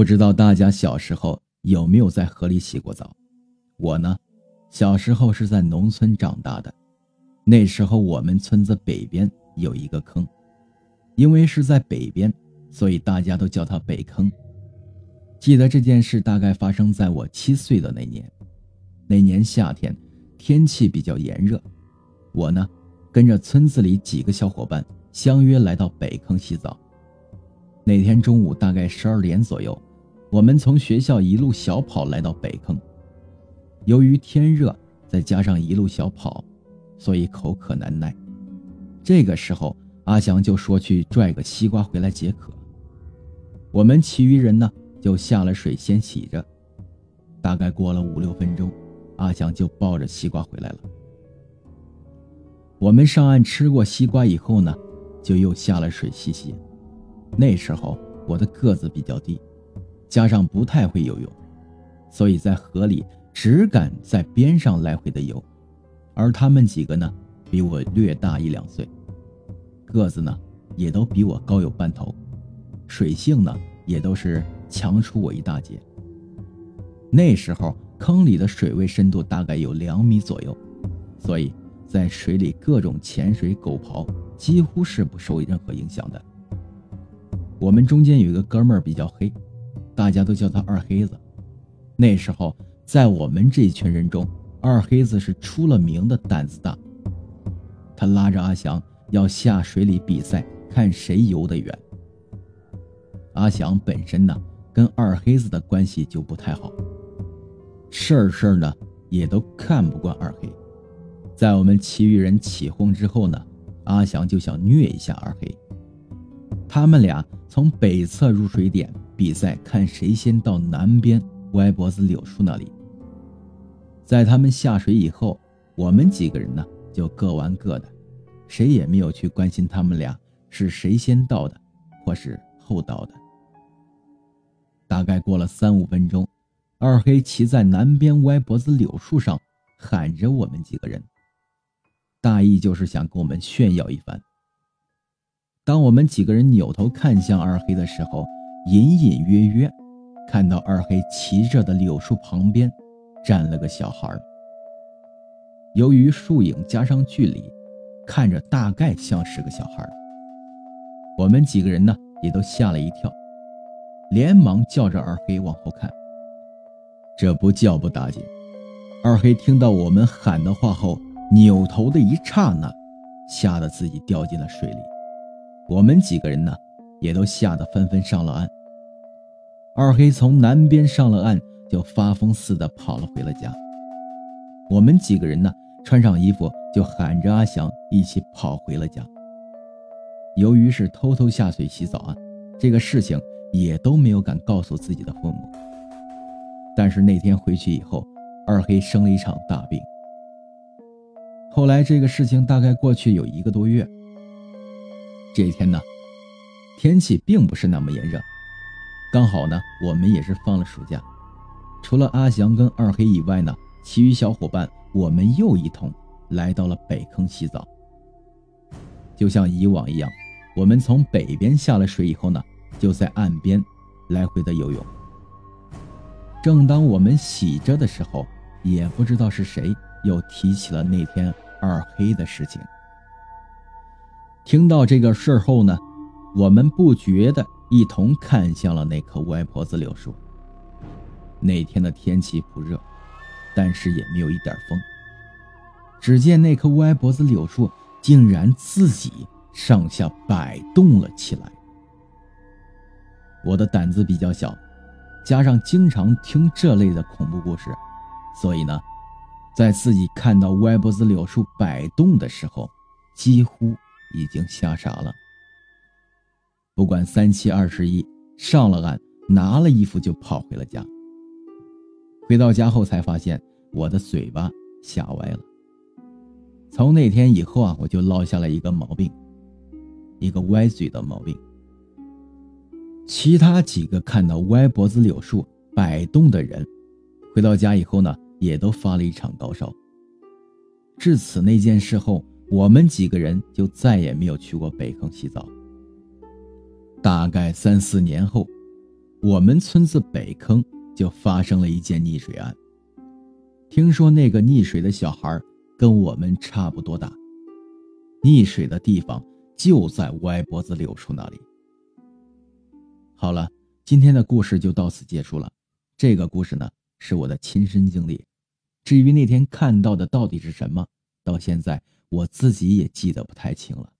不知道大家小时候有没有在河里洗过澡？我呢，小时候是在农村长大的，那时候我们村子北边有一个坑，因为是在北边，所以大家都叫它北坑。记得这件事大概发生在我七岁的那年，那年夏天，天气比较炎热，我呢，跟着村子里几个小伙伴相约来到北坑洗澡。那天中午大概十二点左右。我们从学校一路小跑来到北坑，由于天热，再加上一路小跑，所以口渴难耐。这个时候，阿祥就说去拽个西瓜回来解渴。我们其余人呢，就下了水先洗着。大概过了五六分钟，阿祥就抱着西瓜回来了。我们上岸吃过西瓜以后呢，就又下了水洗洗。那时候我的个子比较低。加上不太会游泳，所以在河里只敢在边上来回的游，而他们几个呢，比我略大一两岁，个子呢也都比我高有半头，水性呢也都是强出我一大截。那时候坑里的水位深度大概有两米左右，所以在水里各种潜水、狗刨几乎是不受任何影响的。我们中间有一个哥们儿比较黑。大家都叫他二黑子。那时候，在我们这一群人中，二黑子是出了名的胆子大。他拉着阿翔要下水里比赛，看谁游得远。阿翔本身呢，跟二黑子的关系就不太好，事儿事儿呢也都看不惯二黑。在我们其余人起哄之后呢，阿翔就想虐一下二黑。他们俩从北侧入水点。比赛看谁先到南边歪脖子柳树那里。在他们下水以后，我们几个人呢就各玩各的，谁也没有去关心他们俩是谁先到的，或是后到的。大概过了三五分钟，二黑骑在南边歪脖子柳树上喊着我们几个人，大意就是想跟我们炫耀一番。当我们几个人扭头看向二黑的时候，隐隐约约看到二黑骑着的柳树旁边站了个小孩由于树影加上距离，看着大概像是个小孩我们几个人呢也都吓了一跳，连忙叫着二黑往后看。这不叫不打紧，二黑听到我们喊的话后，扭头的一刹那，吓得自己掉进了水里。我们几个人呢？也都吓得纷纷上了岸。二黑从南边上了岸，就发疯似的跑了回了家。我们几个人呢，穿上衣服就喊着阿祥一起跑回了家。由于是偷偷下水洗澡啊，这个事情也都没有敢告诉自己的父母。但是那天回去以后，二黑生了一场大病。后来这个事情大概过去有一个多月。这一天呢。天气并不是那么炎热，刚好呢，我们也是放了暑假。除了阿祥跟二黑以外呢，其余小伙伴我们又一同来到了北坑洗澡。就像以往一样，我们从北边下了水以后呢，就在岸边来回的游泳。正当我们洗着的时候，也不知道是谁又提起了那天二黑的事情。听到这个事后呢。我们不觉的一同看向了那棵歪脖子柳树。那天的天气不热，但是也没有一点风。只见那棵歪脖子柳树竟然自己上下摆动了起来。我的胆子比较小，加上经常听这类的恐怖故事，所以呢，在自己看到歪脖子柳树摆动的时候，几乎已经吓傻了。不管三七二十一，上了岸，拿了衣服就跑回了家。回到家后才发现我的嘴巴吓歪了。从那天以后啊，我就落下了一个毛病，一个歪嘴的毛病。其他几个看到歪脖子柳树摆动的人，回到家以后呢，也都发了一场高烧。至此那件事后，我们几个人就再也没有去过北坑洗澡。大概三四年后，我们村子北坑就发生了一件溺水案。听说那个溺水的小孩跟我们差不多大，溺水的地方就在歪脖子柳树那里。好了，今天的故事就到此结束了。这个故事呢，是我的亲身经历。至于那天看到的到底是什么，到现在我自己也记得不太清了。